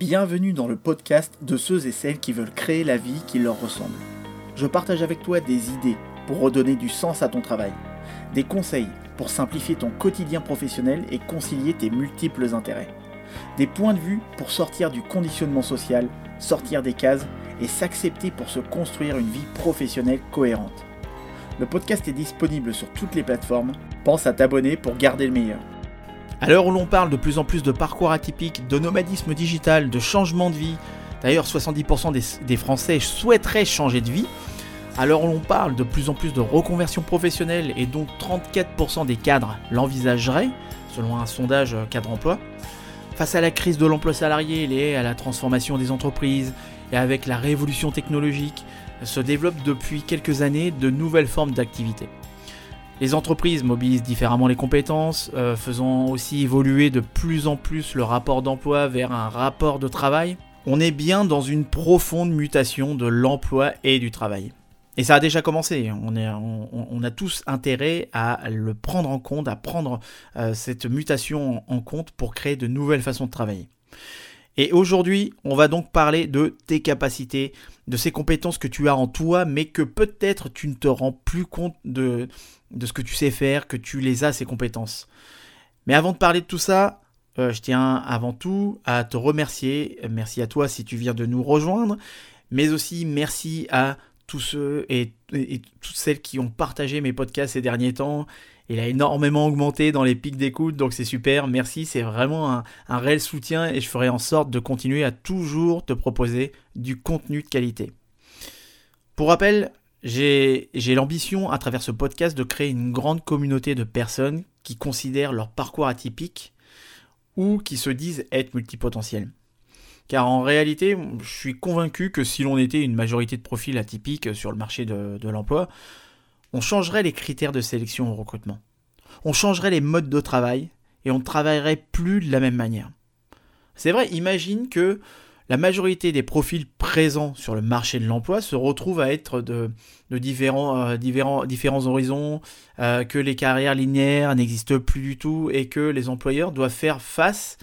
Bienvenue dans le podcast de ceux et celles qui veulent créer la vie qui leur ressemble. Je partage avec toi des idées pour redonner du sens à ton travail, des conseils pour simplifier ton quotidien professionnel et concilier tes multiples intérêts, des points de vue pour sortir du conditionnement social, sortir des cases et s'accepter pour se construire une vie professionnelle cohérente. Le podcast est disponible sur toutes les plateformes. Pense à t'abonner pour garder le meilleur. À l'heure où l'on parle de plus en plus de parcours atypiques, de nomadisme digital, de changement de vie, d'ailleurs 70% des, Français souhaiteraient changer de vie, à l'heure où l'on parle de plus en plus de reconversion professionnelle et dont 34% des cadres l'envisageraient, selon un sondage cadre emploi, face à la crise de l'emploi salarié liée à la transformation des entreprises et avec la révolution technologique, se développent depuis quelques années de nouvelles formes d'activité. Les entreprises mobilisent différemment les compétences, euh, faisant aussi évoluer de plus en plus le rapport d'emploi vers un rapport de travail. On est bien dans une profonde mutation de l'emploi et du travail. Et ça a déjà commencé, on, a tous intérêt à le prendre en compte, à prendre euh, cette mutation en compte pour créer de nouvelles façons de travailler. Et aujourd'hui, on va donc parler de tes capacités, de ces compétences que tu as en toi, mais que peut-être tu ne te rends plus compte de, ce que tu sais faire, que tu les as, ces compétences. Mais avant de parler de tout ça, euh, je tiens avant tout à te remercier. Merci à toi si tu viens de nous rejoindre, mais aussi merci à tous ceux et, toutes celles qui ont partagé mes podcasts ces derniers temps il a énormément augmenté dans les pics d'écoute, donc c'est super. Merci, c'est vraiment un, réel soutien et je ferai en sorte de continuer à toujours te proposer du contenu de qualité. Pour rappel, j'ai l'ambition à travers ce podcast de créer une grande communauté de personnes qui considèrent leur parcours atypique ou qui se disent être multipotentiels. Car en réalité, je suis convaincu que si l'on était une majorité de profils atypiques sur le marché de l'emploi, on changerait les critères de sélection au recrutement. On changerait les modes de travail et on ne travaillerait plus de la même manière. C'est vrai, imagine que la majorité des profils présents sur le marché de l'emploi se retrouvent à être de, différents, euh, différents, horizons, euh, que les carrières linéaires n'existent plus du tout et que les employeurs doivent faire face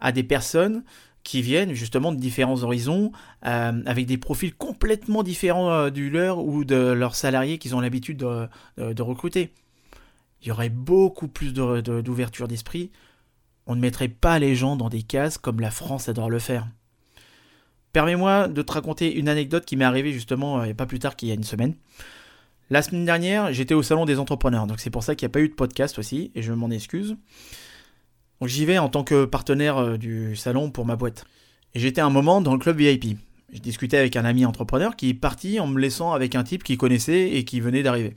à des personnes qui viennent justement de différents horizons, euh, avec des profils complètement différents euh, du leur ou de leurs salariés qu'ils ont l'habitude de, recruter. Il y aurait beaucoup plus d'ouverture d'esprit. On ne mettrait pas les gens dans des cases comme la France adore le faire. Permets-moi de te raconter une anecdote qui m'est arrivée justement euh, pas plus tard qu'il y a une semaine. La semaine dernière, j'étais au salon des entrepreneurs, donc c'est pour ça qu'il n'y a pas eu de podcast aussi, et je m'en excuse. Donc j'y vais en tant que partenaire euh, du salon pour ma boîte. Et j'étais un moment dans le club VIP. Je discutais avec un ami entrepreneur qui est parti en me laissant avec un type qu'il connaissait et qui venait d'arriver.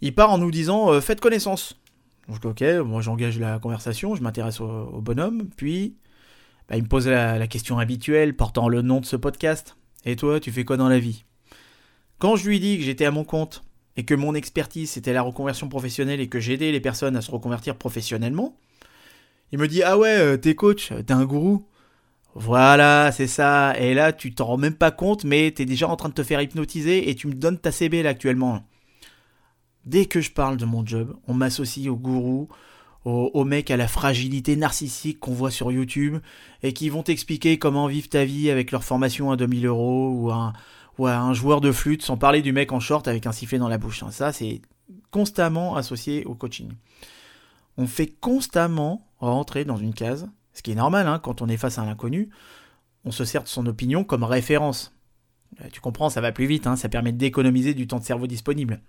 Il part en nous disant euh, Faites connaissance. Donc ok, moi j'engage la conversation, je m'intéresse au, bonhomme, puis bah, il me pose la, question habituelle portant le nom de ce podcast. Et toi, tu fais quoi dans la vie? Quand je lui dis que j'étais à mon compte et que mon expertise c'était la reconversion professionnelle et que j'aidais les personnes à se reconvertir professionnellement, il me dit Ah ouais, euh, t'es coach, t'es un gourou. Voilà, c'est ça. Et là, tu t'en rends même pas compte, mais t'es déjà en train de te faire hypnotiser et tu me donnes ta CB là actuellement. Dès que je parle de mon job, on m'associe au gourou, au, mec à la fragilité narcissique qu'on voit sur YouTube et qui vont t'expliquer comment vivre ta vie avec leur formation à 2000 euros ou un, ou un joueur de flûte, sans parler du mec en short avec un sifflet dans la bouche. Ça, c'est constamment associé au coaching. On fait constamment rentrer dans une case, ce qui est normal hein, quand on est face à un inconnu, on se sert de son opinion comme référence. Euh, tu comprends, ça va plus vite, hein, ça permet d'économiser du temps de cerveau disponible.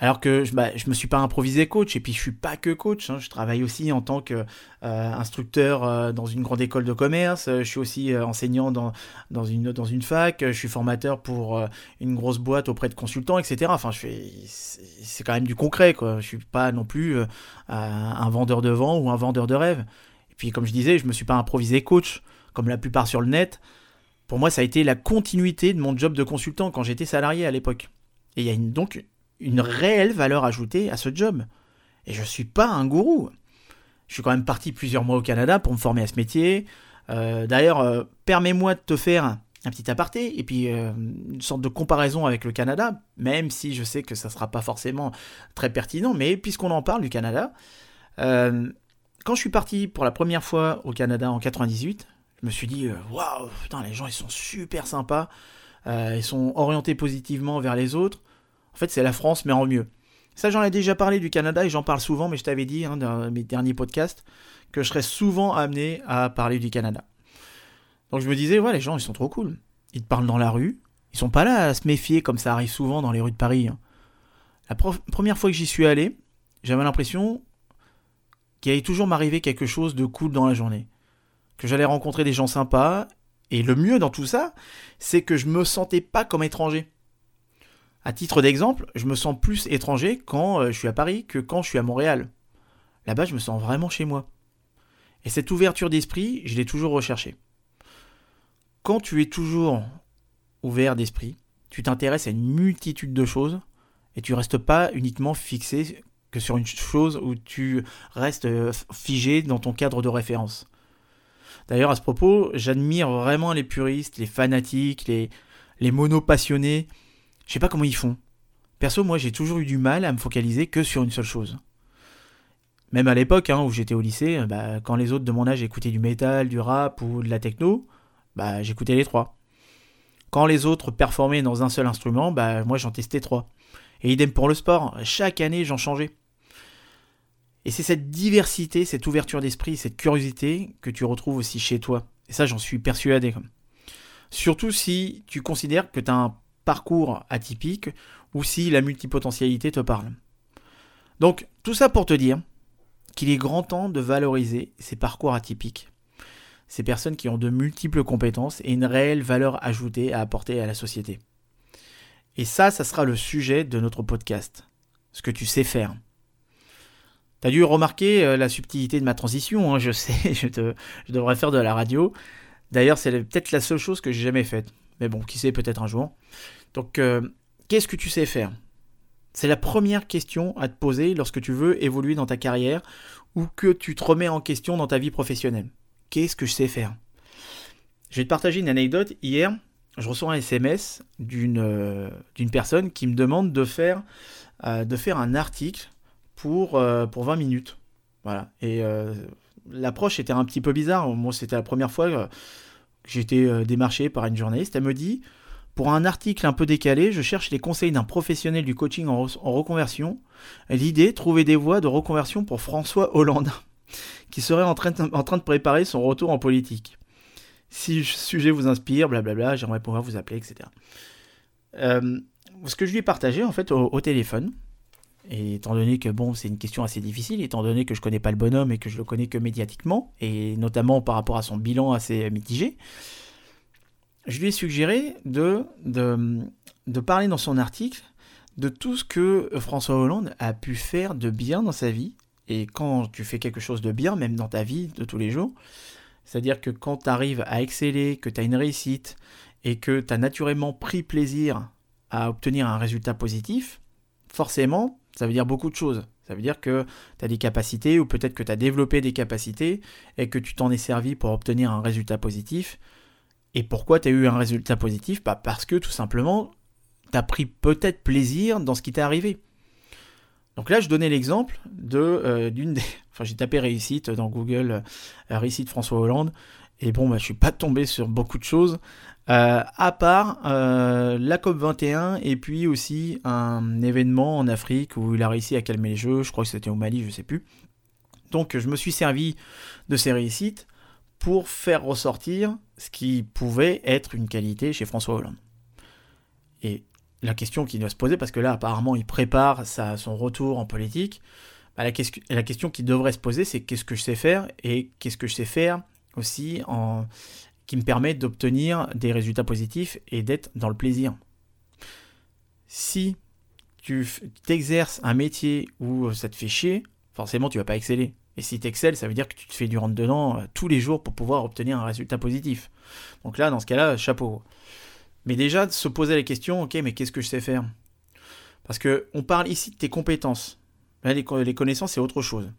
Alors que je, bah, je me suis pas improvisé coach, et puis je suis pas que coach, hein. je travaille aussi en tant qu'instructeur euh, euh, dans une grande école de commerce, je suis aussi enseignant dans, dans, une, dans une fac, je suis formateur pour une grosse boîte auprès de consultants, etc. Enfin, je fais, c'est quand même du concret, quoi. Je suis pas non plus un vendeur de vent ou un vendeur de rêve. Et puis, comme je disais, je me suis pas improvisé coach, comme la plupart sur le net. Pour moi, ça a été la continuité de mon job de consultant quand j'étais salarié à l'époque. Et il y a une, donc une réelle valeur ajoutée à ce job. Et je ne suis pas un gourou. Je suis quand même parti plusieurs mois au Canada pour me former à ce métier. Euh, d'ailleurs, euh, permets-moi de te faire un petit aparté et puis euh, une sorte de comparaison avec le Canada, même si je sais que ça ne sera pas forcément très pertinent, mais puisqu'on en parle du Canada, quand je suis parti pour la première fois au Canada en 98, Je me suis dit, waouh, putain, les gens, ils sont super sympas. Ils sont orientés positivement vers les autres. En fait, c'est la France, mais en mieux. Ça, j'en ai déjà parlé du Canada et j'en parle souvent, mais je t'avais dit hein, dans mes derniers podcasts que je serais souvent amené à parler du Canada. Donc je me disais, ouais, les gens, ils sont trop cool. Ils te parlent dans la rue. Ils sont pas là à se méfier comme ça arrive souvent dans les rues de Paris. Hein. La première fois que j'y suis allé, j'avais l'impression qu'il allait toujours m'arriver quelque chose de cool dans la journée. Que j'allais rencontrer des gens sympas. Et le mieux dans tout ça, c'est que je me sentais pas comme étranger. À titre d'exemple, je me sens plus étranger quand euh, je suis à Paris que quand je suis à Montréal. Là-bas, je me sens vraiment chez moi. Et cette ouverture d'esprit, je l'ai toujours recherchée. Quand tu es toujours ouvert d'esprit, tu t'intéresses à une multitude de choses et tu restes pas uniquement fixé que sur une chose où tu restes euh, figé dans ton cadre de référence. D'ailleurs, à ce propos, j'admire vraiment les puristes, les fanatiques, les, les monopassionnés je sais pas comment ils font. Perso, moi, j'ai toujours eu du mal à me focaliser que sur une seule chose. Même à l'époque hein, où j'étais au lycée, euh, bah, quand les autres de mon âge écoutaient du métal, du rap ou de la techno, bah, j'écoutais les trois. Quand les autres performaient dans un seul instrument, bah, moi j'en testais trois. Et idem pour le sport, chaque année j'en changeais. Et c'est cette diversité, cette ouverture d'esprit, cette curiosité que tu retrouves aussi chez toi. Et ça j'en suis persuadé. Surtout si tu considères que tu as un parcours atypique ou si la multipotentialité te parle. Donc tout ça pour te dire qu'il est grand temps de valoriser ces parcours atypiques, ces personnes qui ont de multiples compétences et une réelle valeur ajoutée à apporter à la société. Et ça, ça sera le sujet de notre podcast, ce que tu sais faire. T'as dû remarquer euh, la subtilité de ma transition, hein, je sais, je, je devrais faire de la radio. D'ailleurs, c'est peut-être la seule chose que j'ai jamais faite. Mais bon, qui sait, peut-être un jour. Donc, euh, qu'est-ce que tu sais faire? C'est la première question à te poser lorsque tu veux évoluer dans ta carrière ou que tu te remets en question dans ta vie professionnelle. Qu'est-ce que je sais faire? Je vais te partager une anecdote. Hier, je reçois un SMS d'une euh, d'une personne qui me demande de faire, euh, de faire un article pour, pour 20 minutes. Voilà. Et l'approche était un petit peu bizarre. Moi, c'était la première fois j'ai été démarché par une journaliste. Elle me dit pour un article un peu décalé, je cherche les conseils d'un professionnel du coaching en, reconversion. L'idée, trouver des voies de reconversion pour François Hollande, qui serait en train, de, préparer son retour en politique. Si le sujet vous inspire, blablabla, j'aimerais pouvoir vous appeler, etc. Euh, ce que je lui ai partagé en fait au, téléphone, et étant donné que bon, c'est une question assez difficile, étant donné que je connais pas le bonhomme et que je le connais que médiatiquement, et notamment par rapport à son bilan assez mitigé, je lui ai suggéré de, de, parler dans son article de tout ce que François Hollande a pu faire de bien dans sa vie. Et quand tu fais quelque chose de bien, même dans ta vie de tous les jours, c'est-à-dire que quand tu arrives à exceller, que tu as une réussite et que tu as naturellement pris plaisir à obtenir un résultat positif, forcément, ça veut dire beaucoup de choses. Ça veut dire que tu as des capacités ou peut-être que tu as développé des capacités et que tu t'en es servi pour obtenir un résultat positif et pourquoi tu as eu un résultat positif? Bah Parce que tout simplement, tu as pris peut-être plaisir dans ce qui t'est arrivé. Donc là, je donnais l'exemple euh, d'une des. Enfin, j'ai tapé réussite dans Google, euh, réussite François Hollande. Et bon, bah, je suis pas tombé sur beaucoup de choses, euh, à part la COP 21 et puis aussi un événement en Afrique où il a réussi à calmer les jeux. Je crois que c'était au Mali, je sais plus. Donc, je me suis servi de ces réussites pour faire ressortir ce qui pouvait être une qualité chez François Hollande. Et la question qui doit se poser, parce que là apparemment il prépare son retour en politique, bah, la, question qui devrait se poser c'est qu'est-ce que je sais faire et qu'est-ce que je sais faire aussi en, qui me permet d'obtenir des résultats positifs et d'être dans le plaisir. Si tu t'exerces un métier où ça te fait chier, forcément tu vas pas exceller. Et si tu excelles, ça veut dire que tu te fais du rentre-dedans euh, tous les jours pour pouvoir obtenir un résultat positif. Donc là, dans ce cas-là, chapeau. Mais déjà, de se poser la question, ok, mais qu'est-ce que je sais faire? Parce que on parle ici de tes compétences. Les, connaissances, c'est autre chose.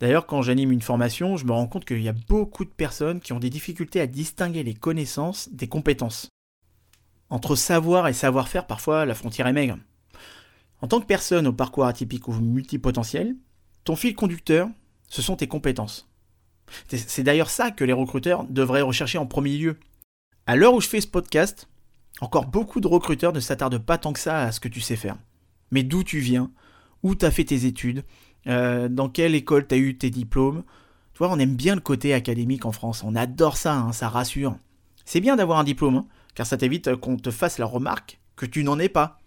D'ailleurs, quand j'anime une formation, je me rends compte qu'il y a beaucoup de personnes qui ont des difficultés à distinguer les connaissances des compétences. Entre savoir et savoir-faire, parfois, la frontière est maigre. En tant que personne au parcours atypique ou multipotentiel, ton fil conducteur, ce sont tes compétences. C'est d'ailleurs ça que les recruteurs devraient rechercher en premier lieu. À l'heure où je fais ce podcast, encore beaucoup de recruteurs ne s'attardent pas tant que ça à ce que tu sais faire. Mais d'où tu viens, où tu as fait tes études, euh, dans quelle école tu as eu tes diplômes? Tu vois, on aime bien le côté académique en France, on adore ça, hein, ça rassure. C'est bien d'avoir un diplôme, hein, car ça t'évite qu'on te fasse la remarque que tu n'en es pas.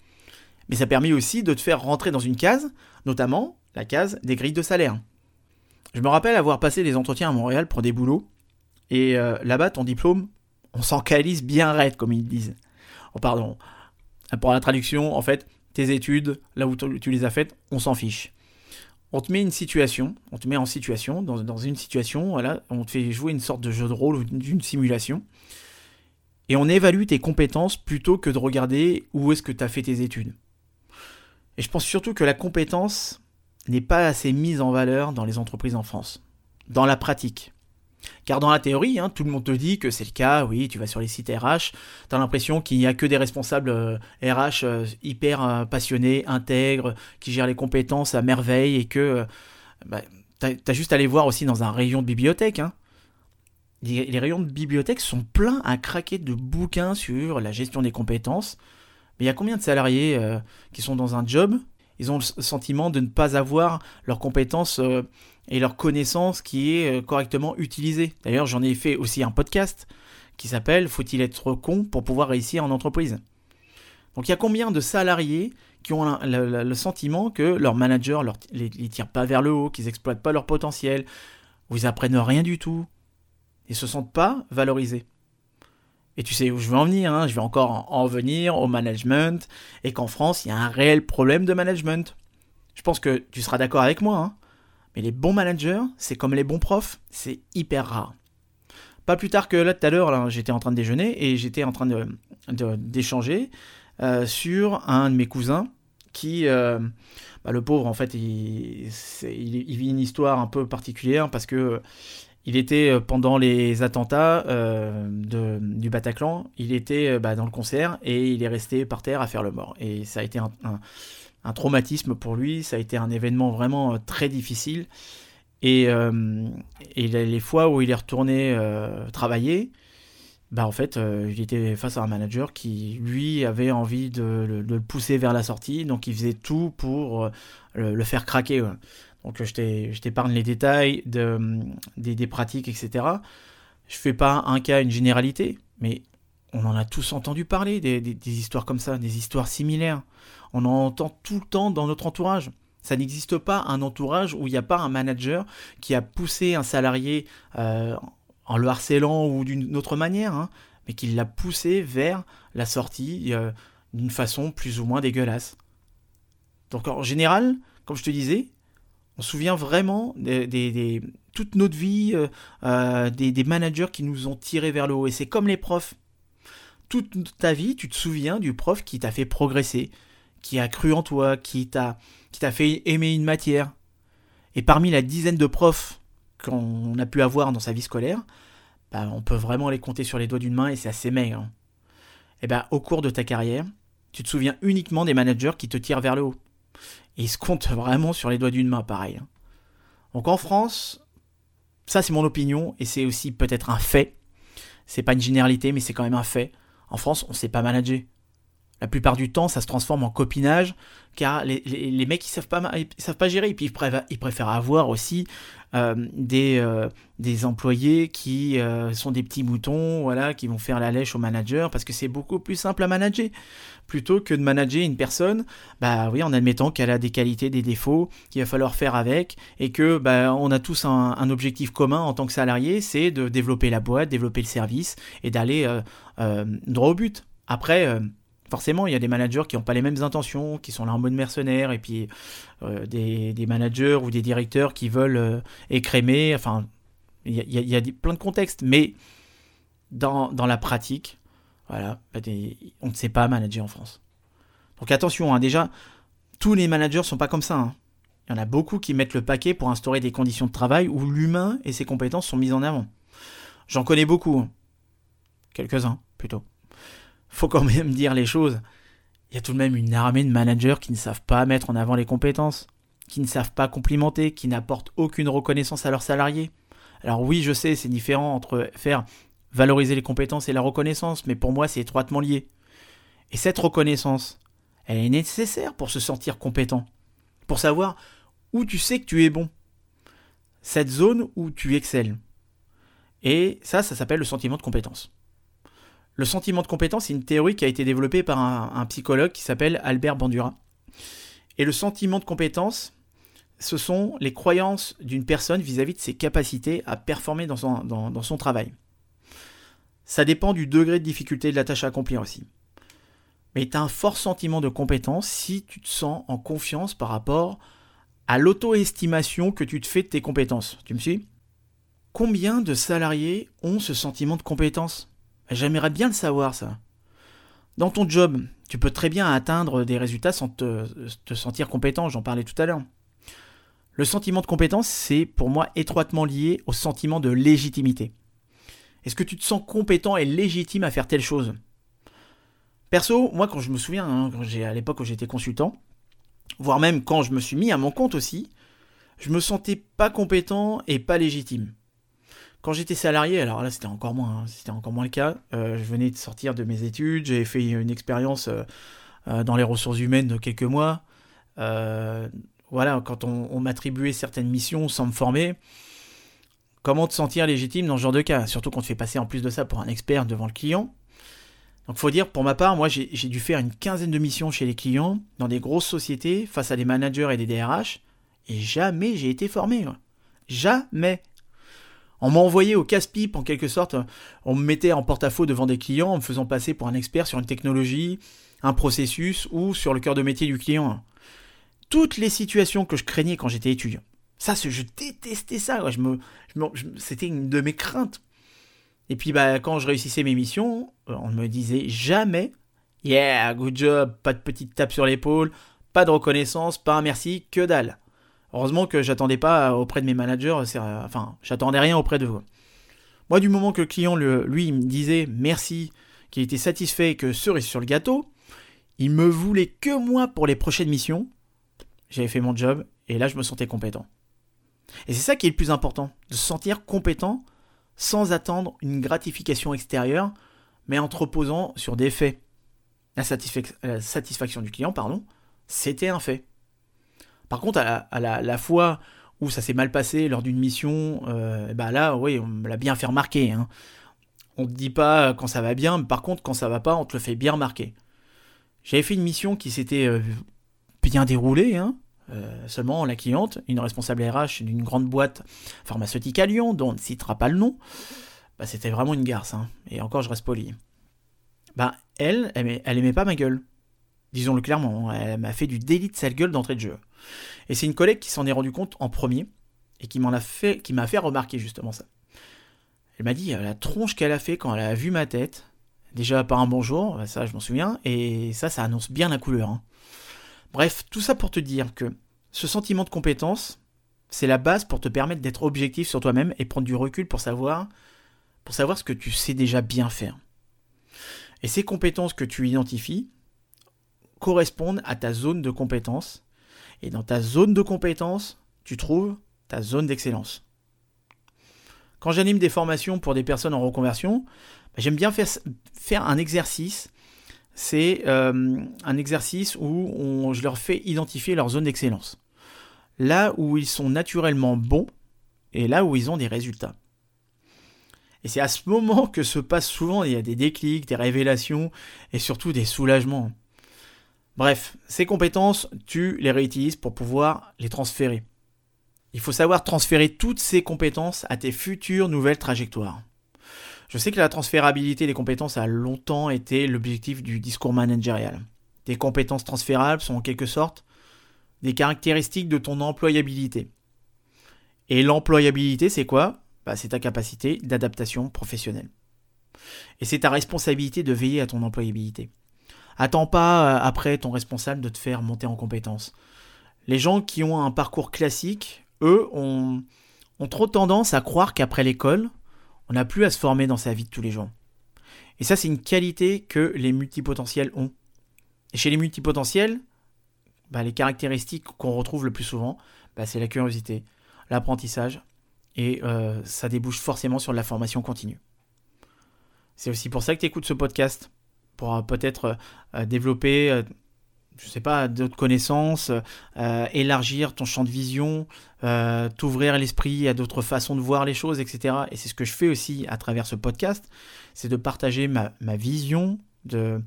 Mais ça permet aussi de te faire rentrer dans une case, notamment la case des grilles de salaire. Je me rappelle avoir passé des entretiens à Montréal pour des boulots, et euh, là-bas, ton diplôme, on s'en calise bien raide, comme ils disent. Oh, pardon. Pour la traduction, en fait, tes études, là où tu les as faites, on s'en fiche. On te met une situation, on te met en situation, dans, une situation, voilà, on te fait jouer une sorte de jeu de rôle ou d'une simulation, et on évalue tes compétences plutôt que de regarder où est-ce que tu as fait tes études. Et je pense surtout que la compétence n'est pas assez mise en valeur dans les entreprises en France, dans la pratique. Car dans la théorie, hein, tout le monde te dit que c'est le cas, oui, tu vas sur les sites RH, tu as l'impression qu'il n'y a que des responsables RH euh, euh, hyper euh, passionnés, intègres, qui gèrent les compétences à merveille et que bah, tu as, juste à aller voir aussi dans un rayon de bibliothèque. Hein. Les, rayons de bibliothèque sont pleins à craquer de bouquins sur la gestion des compétences. Mais il y a combien de salariés qui sont dans un job? Ils ont le sentiment de ne pas avoir leurs compétences et leur connaissance qui est euh, correctement utilisée. D'ailleurs, j'en ai fait aussi un podcast qui s'appelle Faut-il être con pour pouvoir réussir en entreprise? Donc il y a combien de salariés qui ont le, sentiment que leur manager leur, les, les tire pas vers le haut, qu'ils exploitent pas leur potentiel, ou ils apprennent rien du tout, et se sentent pas valorisés? Et tu sais où je veux en venir, hein je vais encore en venir au management, et qu'en France, il y a un réel problème de management. Je pense que tu seras d'accord avec moi. Hein mais les bons managers, c'est comme les bons profs, c'est hyper rare. Pas plus tard que là tout à l'heure, j'étais en train de déjeuner et j'étais en train d'échanger de, euh, sur un de mes cousins qui, euh, bah, le pauvre en fait, il, vit une histoire un peu particulière parce que il était euh, pendant les attentats de, du Bataclan, il était bah, dans le concert et il est resté par terre à faire le mort. Et ça a été un traumatisme pour lui. Ça a été un événement vraiment euh, très difficile. Et, euh, les fois où il est retourné euh, travailler, bah en fait, il était face à un manager qui, lui, avait envie de, le pousser vers la sortie. Donc, il faisait tout pour le, faire craquer. Donc, je t'épargne les détails de, des, pratiques, etc. Je fais pas un cas, une généralité, mais on en a tous entendu parler, des histoires comme ça, des histoires similaires. On en entend tout le temps dans notre entourage. Ça n'existe pas un entourage où il n'y a pas un manager qui a poussé un salarié euh, en le harcelant ou d'une autre manière, hein, mais qui l'a poussé vers la sortie euh, d'une façon plus ou moins dégueulasse. Donc en général, comme je te disais, on se souvient vraiment des, toute notre vie euh, des, des managers qui nous ont tirés vers le haut. Et c'est comme les profs. Toute ta vie, tu te souviens du prof qui t'a fait progresser, qui a cru en toi, qui t'a qui t'a fait aimer une matière. Et parmi la dizaine de profs qu'on a pu avoir dans sa vie scolaire, bah, on peut vraiment les compter sur les doigts d'une main et c'est assez maigre. Et bah, au cours de ta carrière, tu te souviens uniquement des managers qui te tirent vers le haut. Et ils se comptent vraiment sur les doigts d'une main, pareil. Hein. Donc en France, ça c'est mon opinion et c'est aussi peut-être un fait. C'est pas une généralité, mais c'est quand même un fait. En France, on sait pas manager. La plupart du temps, ça se transforme en copinage, car les, les, mecs, ils savent pas, ils savent pas gérer. Et puis, ils préfèrent, avoir aussi euh, des, euh, des employés qui euh, sont des petits moutons, voilà, qui vont faire la lèche au manager, parce que c'est beaucoup plus simple à manager. Plutôt que de manager une personne, bah oui, en admettant qu'elle a des qualités, des défauts, qu'il va falloir faire avec, et que bah, on a tous un, un objectif commun en tant que salarié, c'est de développer la boîte, développer le service, et d'aller droit au but. Après forcément, il y a des managers qui n'ont pas les mêmes intentions, qui sont là en mode mercenaire, et puis euh, des, managers ou des directeurs qui veulent euh, écrémer. Enfin, il y a, plein de contextes, mais dans, la pratique, voilà, bah, on ne sait pas manager en France. Donc attention, hein, déjà, tous les managers ne sont pas comme ça. Hein. Il y en a beaucoup qui mettent le paquet pour instaurer des conditions de travail où l'humain et ses compétences sont mises en avant. J'en connais beaucoup. Hein. Quelques-uns, plutôt faut quand même dire les choses. Il y a tout de même une armée de managers qui ne savent pas mettre en avant les compétences, qui ne savent pas complimenter, qui n'apportent aucune reconnaissance à leurs salariés. Alors oui, je sais, c'est différent entre faire valoriser les compétences et la reconnaissance, mais pour moi, c'est étroitement lié. Et cette reconnaissance, elle est nécessaire pour se sentir compétent, pour savoir où tu sais que tu es bon, cette zone où tu excelles. Et ça, ça s'appelle le sentiment de compétence. Le sentiment de compétence, c'est une théorie qui a été développée par un, psychologue qui s'appelle Albert Bandura. Et le sentiment de compétence, ce sont les croyances d'une personne vis-à-vis de ses capacités à performer dans son, dans son travail. Ça dépend du degré de difficulté de la tâche à accomplir aussi. Mais tu as un fort sentiment de compétence si tu te sens en confiance par rapport à l'auto-estimation que tu te fais de tes compétences. Tu me suis? Combien de salariés ont ce sentiment de compétence? J'aimerais bien le savoir, ça. Dans ton job, tu peux très bien atteindre des résultats sans te, sentir compétent, j'en parlais tout à l'heure. Le sentiment de compétence, c'est pour moi étroitement lié au sentiment de légitimité. Est-ce que tu te sens compétent et légitime à faire telle chose? Perso, moi quand je me souviens, hein, à l'époque où j'étais consultant, voire même quand je me suis mis à mon compte aussi, je me sentais pas compétent et pas légitime. Quand j'étais salarié, alors là c'était encore moins, hein, le cas. Euh, je venais de sortir de mes études, j'ai fait une expérience euh, euh, dans les ressources humaines de quelques mois. voilà, quand on, m'attribuait certaines missions sans me former, comment te sentir légitime dans ce genre de cas? Surtout qu'on te fait passer en plus de ça pour un expert devant le client. Donc faut dire, pour ma part, moi j'ai dû faire une quinzaine de missions chez les clients, dans des grosses sociétés, face à des managers et des DRH, et jamais j'ai été formé. Jamais. On m'a envoyé au casse-pipe en quelque sorte. On me mettait en porte-à-faux devant des clients en me faisant passer pour un expert sur une technologie, un processus ou sur le cœur de métier du client. Toutes les situations que je craignais quand j'étais étudiant. Ça, je détestais ça. C'était une de mes craintes. Et puis bah, quand je réussissais mes missions, euh, on me disait jamais Yeah, good job, pas de petite tape sur l'épaule, pas de reconnaissance, pas un merci, que dalle. Heureusement que j'attendais pas auprès de mes managers, enfin, j'attendais rien auprès de vous. Moi, du moment que le client, lui, me disait merci, qu'il était satisfait que cerise sur le gâteau, il me voulait que moi pour les prochaines missions. J'avais fait mon job et là, je me sentais compétent. Et c'est ça qui est le plus important, de se sentir compétent sans attendre une gratification extérieure, mais en te reposant sur des faits. La, satisfaction du client, pardon, c'était un fait. Par contre, à la, fois où ça s'est mal passé lors d'une mission, euh, bah là, oui, on me l'a bien fait remarquer. Hein. On te dit pas quand ça va bien, mais par contre, quand ça va pas, on te le fait bien remarquer. J'avais fait une mission qui s'était euh, bien déroulée, hein. euh, seulement la cliente, une responsable RH d'une grande boîte pharmaceutique à Lyon, dont on ne citera pas le nom, bah, c'était vraiment une garce, hein. et encore je reste poli. Bah, elle, elle, elle aimait pas ma gueule. Disons-le clairement, elle m'a fait du délit de sale gueule d'entrée de jeu. Et c'est une collègue qui s'en est rendu compte en premier et qui m'a fait remarquer justement ça. Elle m'a dit euh, la tronche qu'elle a fait quand elle a vu ma tête. Déjà par un bonjour, bah, ça je m'en souviens, et ça, ça annonce bien la couleur. Hein. Bref, tout ça pour te dire que ce sentiment de compétence, c'est la base pour te permettre d'être objectif sur toi-même et prendre du recul pour savoir, pour savoir ce que tu sais déjà bien faire. Et ces compétences que tu identifies correspondent à ta zone de compétence et dans ta zone de compétence, tu trouves ta zone d'excellence. Quand j'anime des formations pour des personnes en reconversion, bah, j'aime bien faire, un exercice. C'est euh, un exercice où je leur fais identifier leur zone d'excellence. Là où ils sont naturellement bons et là où ils ont des résultats. Et c'est à ce moment que se passe souvent, il y a des déclics, des révélations et surtout des soulagements. Bref, ces compétences, tu les réutilises pour pouvoir les transférer. Il faut savoir transférer toutes ces compétences à tes futures nouvelles trajectoires. Je sais que la transférabilité des compétences a longtemps été l'objectif du discours managérial. Tes compétences transférables sont en quelque sorte des caractéristiques de ton employabilité. Et l'employabilité, c'est quoi? Bah, C'est ta capacité d'adaptation professionnelle. Et c'est ta responsabilité de veiller à ton employabilité. Attends pas euh, après ton responsable de te faire monter en compétence. Les gens qui ont un parcours classique, eux, ont, trop tendance à croire qu'après l'école, on n'a plus à se former dans sa vie de tous les jours. Et ça, c'est une qualité que les multipotentiels ont. Et chez les multipotentiels, bah, les caractéristiques qu'on retrouve le plus souvent, bah, c'est la curiosité, l'apprentissage et euh, ça débouche forcément sur de la formation continue. C'est aussi pour ça que tu écoutes ce podcast, pour euh, peut-être euh, développer, je sais pas, d'autres connaissances, élargir ton champ de vision, t'ouvrir l'esprit à d'autres façons de voir les choses, etc. Et c'est ce que je fais aussi à travers ce podcast, c'est de partager ma, vision de,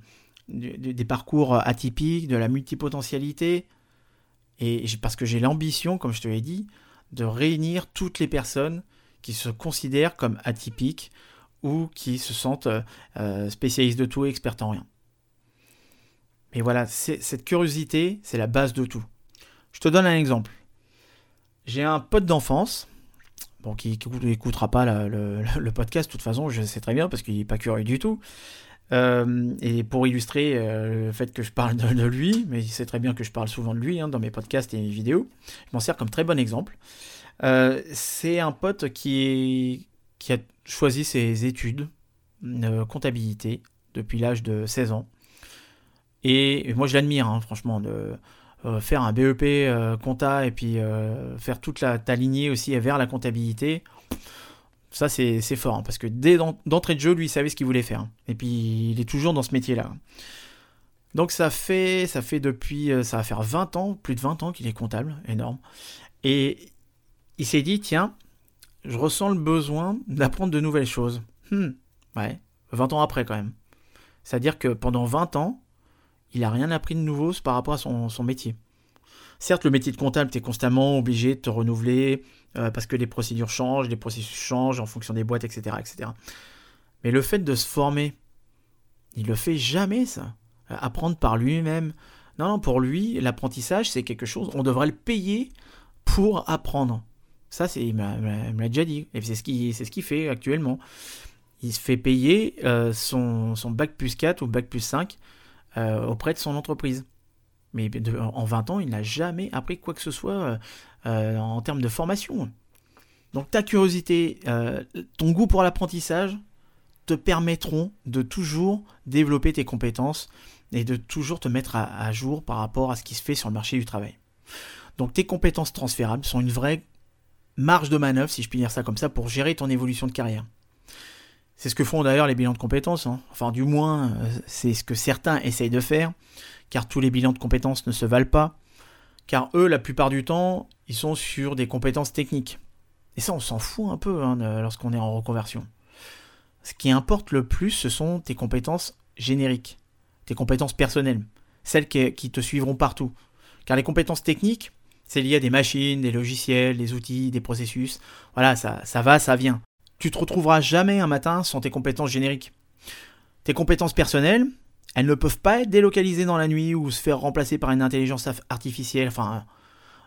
des parcours atypiques, de la multipotentialité, et parce que j'ai l'ambition, comme je te l'ai dit, de réunir toutes les personnes qui se considèrent comme atypiques ou qui se sentent euh, spécialistes de tout et experts en rien. Mais voilà, cette curiosité, c'est la base de tout. Je te donne un exemple. J'ai un pote d'enfance, bon, qui n'écoutera pas le, podcast, de toute façon, je sais très bien, parce qu'il n'est pas curieux du tout. Euh, et pour illustrer euh, le fait que je parle de, lui, mais il sait très bien que je parle souvent de lui hein, dans mes podcasts et mes vidéos, je m'en sers comme très bon exemple. Euh, c'est un pote qui, qui a choisi ses études de comptabilité depuis l'âge de 16 ans. Et, moi je l'admire, hein, franchement, de faire un BEP compta et puis faire toute la, ta lignée aussi vers la comptabilité. Ça, c'est fort, hein, parce que dès d'entrée de jeu, lui, il savait ce qu'il voulait faire. Et puis, il est toujours dans ce métier-là. Donc, ça fait, ça fait depuis, euh, ça va faire 20 ans, plus de 20 ans qu'il est comptable, énorme. Et il s'est dit, tiens, je ressens le besoin d'apprendre de nouvelles choses. Hmm, ouais, 20 ans après quand même. C'est-à-dire que pendant 20 ans, il n'a rien appris de nouveau par rapport à son, son métier. Certes, le métier de comptable, tu es constamment obligé de te renouveler euh, parce que les procédures changent, les processus changent en fonction des boîtes, etc., etc. Mais le fait de se former, il le fait jamais, ça. Euh, apprendre par lui-même. Non, non, pour lui, l'apprentissage, c'est quelque chose, on devrait le payer pour apprendre. Ça, c'est, il me l'a déjà dit. Et c'est ce qu'il fait actuellement. Il se fait payer euh, son, son, bac plus 4 ou bac plus 5 auprès de son entreprise. Mais en 20 ans, il n'a jamais appris quoi que ce soit euh, euh, en termes de formation. Donc ta curiosité, euh, ton goût pour l'apprentissage te permettront de toujours développer tes compétences et de toujours te mettre à, jour par rapport à ce qui se fait sur le marché du travail. Donc tes compétences transférables sont une vraie marge de manœuvre, si je puis dire ça comme ça, pour gérer ton évolution de carrière. C'est ce que font d'ailleurs les bilans de compétences. Hein. Enfin, du moins, c'est ce que certains essayent de faire car tous les bilans de compétences ne se valent pas, car eux, la plupart du temps, ils sont sur des compétences techniques. Et ça, on s'en fout un peu hein, lorsqu'on est en reconversion. Ce qui importe le plus, ce sont tes compétences génériques, tes compétences personnelles, celles qui, te suivront partout. Car les compétences techniques, c'est lié à des machines, des logiciels, des outils, des processus. Voilà, ça, ça va, ça vient. Tu te retrouveras jamais un matin sans tes compétences génériques. Tes compétences personnelles, elles ne peuvent pas être délocalisées dans la nuit ou se faire remplacer par une intelligence artificielle, enfin,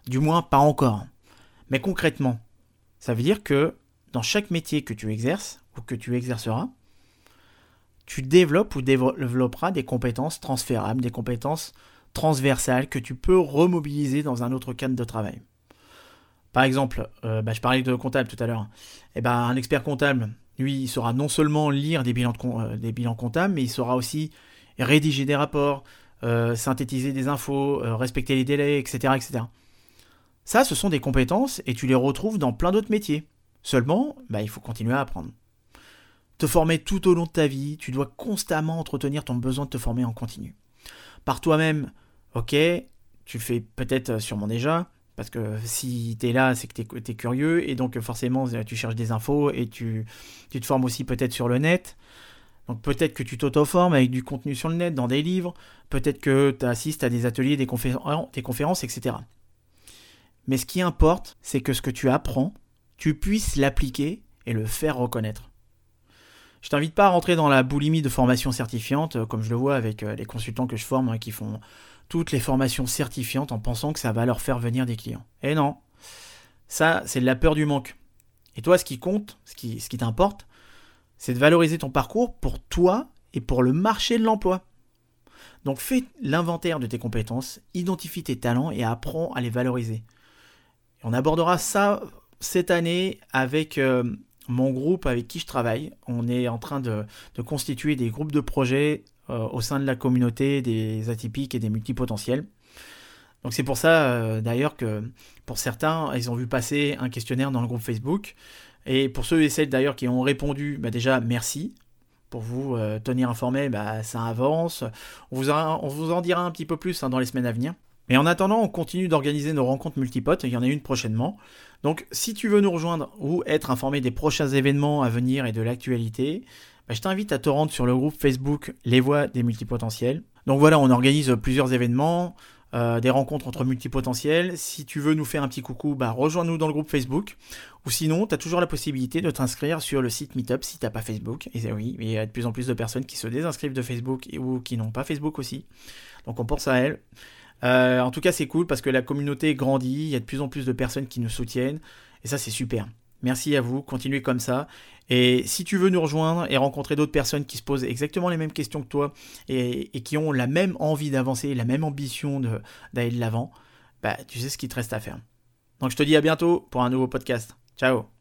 du moins pas encore. Mais concrètement, ça veut dire que dans chaque métier que tu exerces ou que tu exerceras, tu développes ou développeras des compétences transférables, des compétences transversales que tu peux remobiliser dans un autre cadre de travail. Par exemple, euh, bah, je parlais de comptable tout à l'heure. Eh ben, un expert comptable, lui, il saura non seulement lire des bilans, euh, comptables, mais il saura aussi rédiger des rapports, euh, synthétiser des infos, respecter les délais, etc., etc. Ça, ce sont des compétences et tu les retrouves dans plein d'autres métiers. Seulement, bah, il faut continuer à apprendre. Te former tout au long de ta vie, tu dois constamment entretenir ton besoin de te former en continu. Par toi-même, ok, tu fais peut-être euh, sûrement déjà, parce que si tu es là, c'est que tu es, curieux, et donc forcément tu cherches des infos, et tu, te formes aussi peut-être sur le net. Donc peut-être que tu t'auto-formes avec du contenu sur le net, dans des livres, peut-être que tu assistes à des ateliers, des, conférences, etc. Mais ce qui importe, c'est que ce que tu apprends, tu puisses l'appliquer et le faire reconnaître. Je t'invite pas à rentrer dans la boulimie de formation certifiante, euh, comme je le vois avec euh, les consultants que je forme, hein, qui font toutes les formations certifiantes en pensant que ça va leur faire venir des clients. Et non, ça c'est de la peur du manque. Et toi, ce qui compte, ce qui, t'importe, c'est de valoriser ton parcours pour toi et pour le marché de l'emploi. Donc fais l'inventaire de tes compétences, identifie tes talents et apprends à les valoriser. on abordera ça cette année avec euh, mon groupe avec qui je travaille. On est en train de, constituer des groupes de projets au sein de la communauté des atypiques et des multipotentiels. Donc c'est pour ça euh, d'ailleurs que pour certains, ils ont vu passer un questionnaire dans le groupe Facebook. Et pour ceux et celles d'ailleurs qui ont répondu, bah, déjà merci. Pour vous euh, tenir informé, bah, ça avance. On vous, on vous, en dira un petit peu plus hein, dans les semaines à venir. Mais en attendant, on continue d'organiser nos rencontres multipotes. Il y en a une prochainement. Donc si tu veux nous rejoindre ou être informé des prochains événements à venir et de l'actualité, bah, je t'invite à te rendre sur le groupe Facebook Les Voix des Multipotentiels. Donc voilà, on organise plusieurs événements. Euh, des rencontres entre multipotentiels. Si tu veux nous faire un petit coucou, bah, rejoins-nous dans le groupe Facebook. Ou sinon, tu as toujours la possibilité de t'inscrire sur le site Meetup si tu n'as pas Facebook. Et oui, il y a de plus en plus de personnes qui se désinscrivent de Facebook ou qui n'ont pas Facebook aussi. Donc on pense à elles. Euh, en tout cas, c'est cool parce que la communauté grandit, il y a de plus en plus de personnes qui nous soutiennent. Et ça, c'est super. Merci à vous, continuez comme ça. Et si tu veux nous rejoindre et rencontrer d'autres personnes qui se posent exactement les mêmes questions que toi et, qui ont la même envie d'avancer, la même ambition d'aller de l'avant, bah, tu sais ce qu'il te reste à faire. Donc je te dis à bientôt pour un nouveau podcast. Ciao